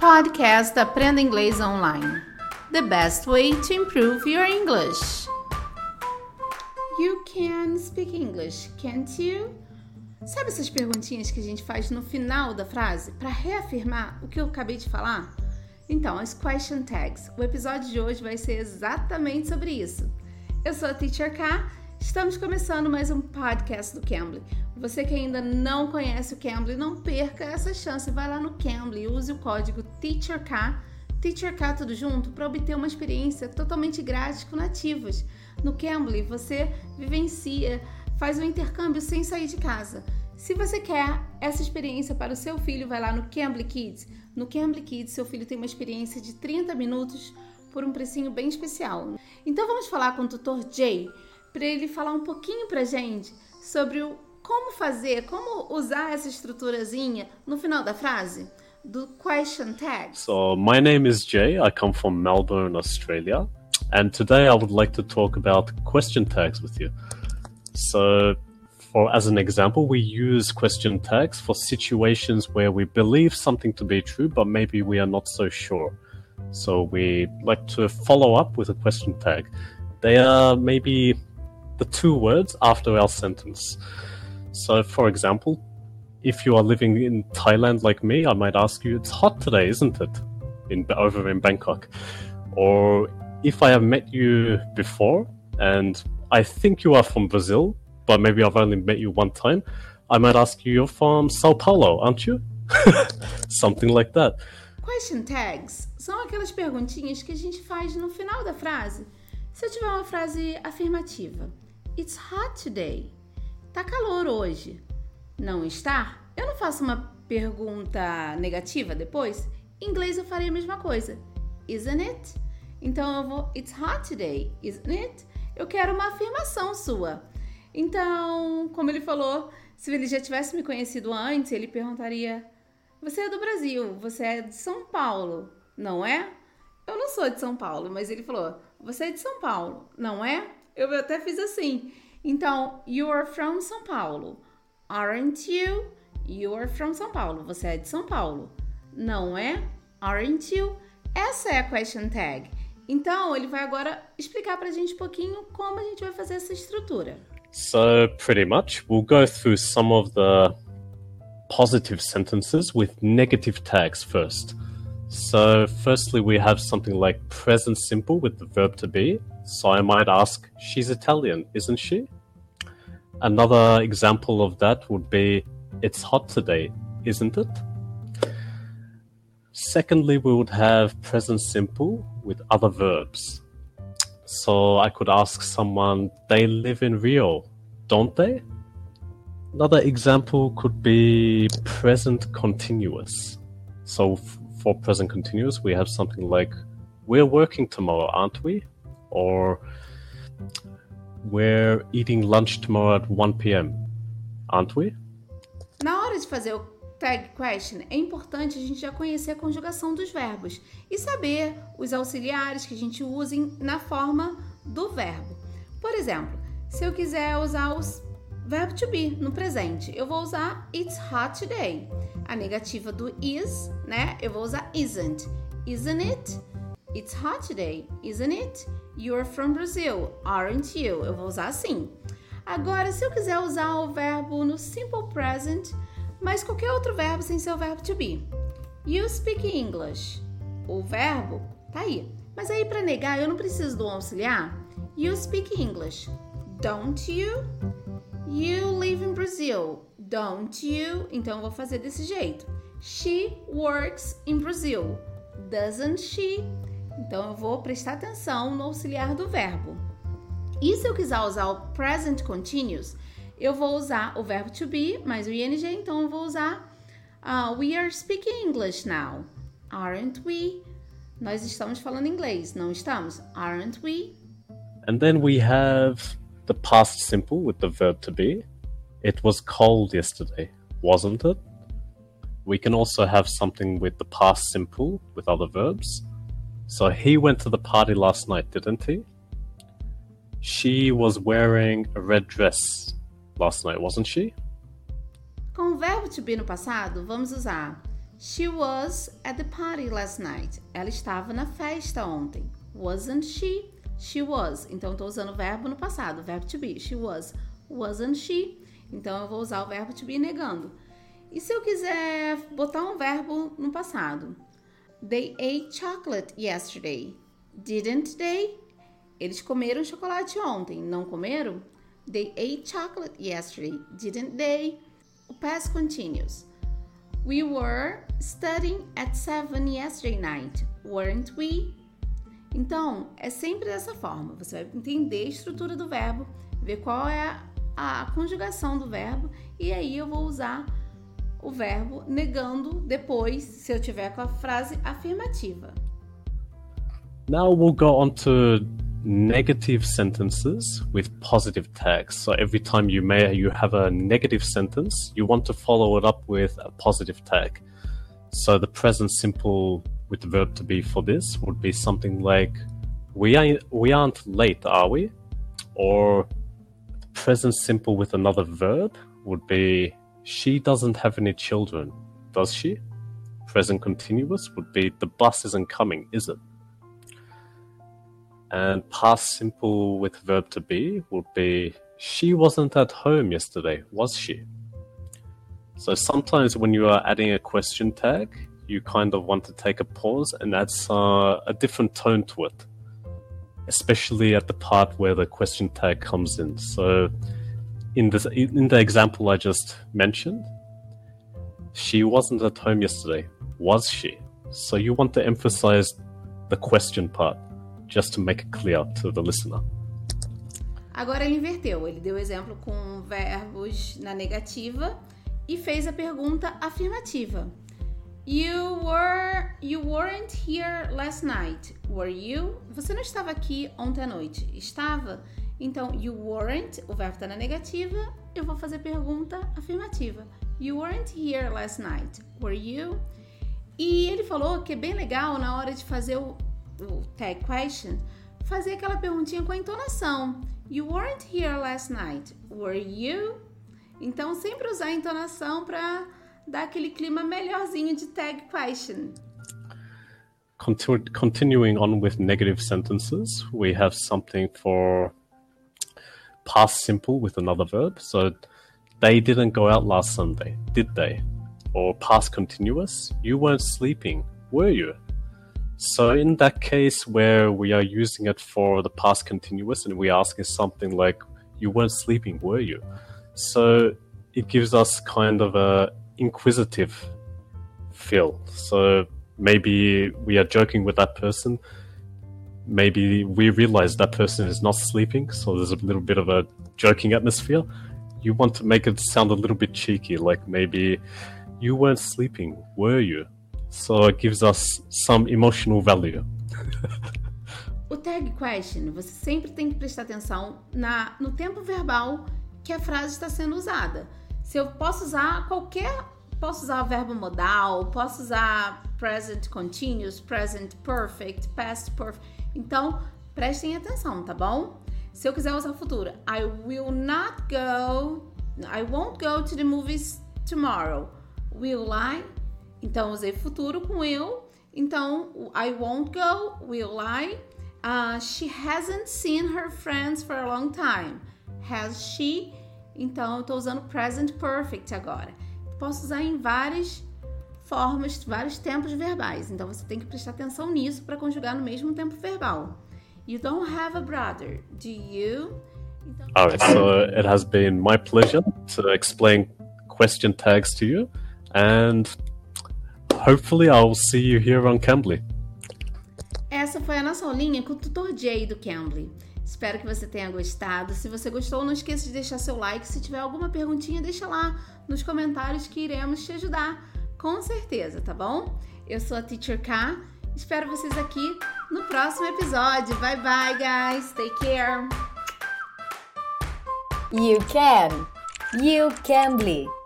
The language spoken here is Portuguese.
Podcast Aprenda Inglês Online. The best way to improve your English. You can speak English, can't you? Sabe essas perguntinhas que a gente faz no final da frase para reafirmar o que eu acabei de falar? Então, as question tags. O episódio de hoje vai ser exatamente sobre isso. Eu sou a Teacher K. Estamos começando mais um podcast do Cambly. Você que ainda não conhece o Cambly, não perca essa chance. Vai lá no Cambly use o código TEACHERK, TEACHERK tudo junto, para obter uma experiência totalmente grátis com nativos. No Cambly, você vivencia, faz um intercâmbio sem sair de casa. Se você quer essa experiência para o seu filho, vai lá no Cambly Kids. No Cambly Kids, seu filho tem uma experiência de 30 minutos por um precinho bem especial. Então vamos falar com o tutor Jay para ele falar um pouquinho para gente sobre o como fazer, como usar essa estruturazinha no final da frase do question tag. So, my name is Jay. I come from Melbourne, Australia. And today I would like to talk about question tags with you. So, for as an example, we use question tags for situations where we believe something to be true, but maybe we are not so sure. So we like to follow up with a question tag. They are maybe the two words after our sentence. So, for example, if you are living in Thailand like me, I might ask you, "It's hot today, isn't it?" In over in Bangkok, or if I have met you before and I think you are from Brazil, but maybe I've only met you one time, I might ask you, "You're from Sao Paulo, aren't you?" Something like that. Question tags são aquelas perguntinhas que a gente faz no final da frase. Se eu tiver uma frase afirmativa, It's hot today. Tá calor hoje. Não está? Eu não faço uma pergunta negativa depois? Em inglês eu faria a mesma coisa. Isn't it? Então eu vou It's hot today, isn't it? Eu quero uma afirmação sua. Então, como ele falou, se ele já tivesse me conhecido antes, ele perguntaria: Você é do Brasil, você é de São Paulo, não é? Eu não sou de São Paulo, mas ele falou: Você é de São Paulo, não é? Eu até fiz assim. Então, you are from São Paulo. Aren't you? You are from São Paulo. Você é de São Paulo. Não é? Aren't you? Essa é a question tag. Então, ele vai agora explicar pra gente um pouquinho como a gente vai fazer essa estrutura. So, pretty much, we'll go through some of the positive sentences with negative tags first. So, firstly, we have something like present simple with the verb to be. So, I might ask, she's Italian, isn't she? Another example of that would be, it's hot today, isn't it? Secondly, we would have present simple with other verbs. So, I could ask someone, they live in Rio, don't they? Another example could be present continuous. So, for present continuous, we have something like, We're working tomorrow, aren't we? Or, We're eating lunch tomorrow at 1 p.m., aren't we? Na hora de fazer o tag question, é importante a gente já conhecer a conjugação dos verbos e saber os auxiliares que a gente usa na forma do verbo. Por exemplo, se eu quiser usar os verbo to be no presente, eu vou usar it's hot today. A negativa do is, né? Eu vou usar isn't. Isn't it? It's hot today, isn't it? You're from Brazil, aren't you? Eu vou usar assim. Agora, se eu quiser usar o verbo no simple present, mas qualquer outro verbo sem ser o verbo to be. You speak English. O verbo tá aí. Mas aí para negar eu não preciso do auxiliar. You speak English. Don't you? You live in Brazil. Don't you? Então vou fazer desse jeito. She works in Brazil. Doesn't she? Então eu vou prestar atenção no auxiliar do verbo. E se eu quiser usar o present continuous, eu vou usar o verbo to be mais o ing, então eu vou usar uh, we are speaking English now. Aren't we? Nós estamos falando inglês, não estamos? Aren't we? And then we have the past simple with the verb to be. It was cold yesterday, wasn't it? We can also have something with the past simple with other verbs. So he went to the party last night, didn't he? She was wearing a red dress last night, wasn't she? Com o verbo to be no passado, vamos usar She was at the party last night. Ela estava na festa ontem. Wasn't she? She was. Então, estou usando o verbo no passado, verbo to be. She was. Wasn't she? Então, eu vou usar o verbo to be negando. E se eu quiser botar um verbo no passado? They ate chocolate yesterday. Didn't they? Eles comeram chocolate ontem, não comeram? They ate chocolate yesterday, didn't they? O past continues. We were studying at 7 yesterday night, weren't we? Então, é sempre dessa forma. Você vai entender a estrutura do verbo, ver qual é a conjugação do verbo e aí eu vou usar o verbo negando depois, se eu tiver com a frase afirmativa. Now we'll go on to negative sentences with positive tags. So every time you may you have a negative sentence, you want to follow it up with a positive tag. So the present simple with the verb to be for this would be something like we are we aren't late, are we? Or present simple with another verb would be she doesn't have any children, does she? Present continuous would be the bus isn't coming, is it? And past simple with verb to be would be she wasn't at home yesterday, was she? So sometimes when you are adding a question tag, you kind of want to take a pause and add uh, a different tone to it, especially at the part where the question tag comes in. So in this in the example I just mentioned, she wasn't at home yesterday, was she? So you want to emphasize the question part just to make it clear to the listener. Agora ele inverteu, ele deu exemplo com verbos na negativa e fez a pergunta afirmativa. You were you weren't here last night, were you? Você não estava aqui ontem à noite, estava? Então, you weren't, o verbo está na negativa, eu vou fazer pergunta afirmativa. You weren't here last night, were you? E ele falou que é bem legal na hora de fazer o o tag question, fazer aquela perguntinha com a entonação. You weren't here last night, were you? Então, sempre usar a entonação para aquele clima melhorzinho de tag question. Continu continuing on with negative sentences, we have something for past simple with another verb. So, they didn't go out last Sunday, did they? Or past continuous, you weren't sleeping, were you? So in that case where we are using it for the past continuous and we're asking something like, you weren't sleeping, were you? So it gives us kind of a inquisitive feel. So maybe we are joking with that person. Maybe we realize that person is not sleeping, so there's a little bit of a joking atmosphere. You want to make it sound a little bit cheeky, like maybe you weren't sleeping, were you? So it gives us some emotional value. o tag question, você sempre tem que prestar atenção na, no tempo verbal que a frase está sendo usada. Se eu posso usar qualquer, posso usar verbo modal, posso usar present continuous, present perfect, past perfect. Então, prestem atenção, tá bom? Se eu quiser usar futuro, I will not go, I won't go to the movies tomorrow. Will I? Então, usei futuro com will. Então, I won't go, will I? Uh, she hasn't seen her friends for a long time. Has she? Então, eu estou usando present perfect agora. Posso usar em várias formas, vários tempos verbais. Então, você tem que prestar atenção nisso para conjugar no mesmo tempo verbal. You don't have a brother, do you? Então... Alright, so it has been my pleasure to explain question tags to you. And hopefully I'll see you here on Cambly. Essa foi a nossa aulinha com o tutor Jay do Cambly. Espero que você tenha gostado. Se você gostou, não esqueça de deixar seu like. Se tiver alguma perguntinha, deixa lá nos comentários que iremos te ajudar, com certeza, tá bom? Eu sou a Teacher K. Espero vocês aqui no próximo episódio. Bye bye, guys. Take care. You can. You Cambly.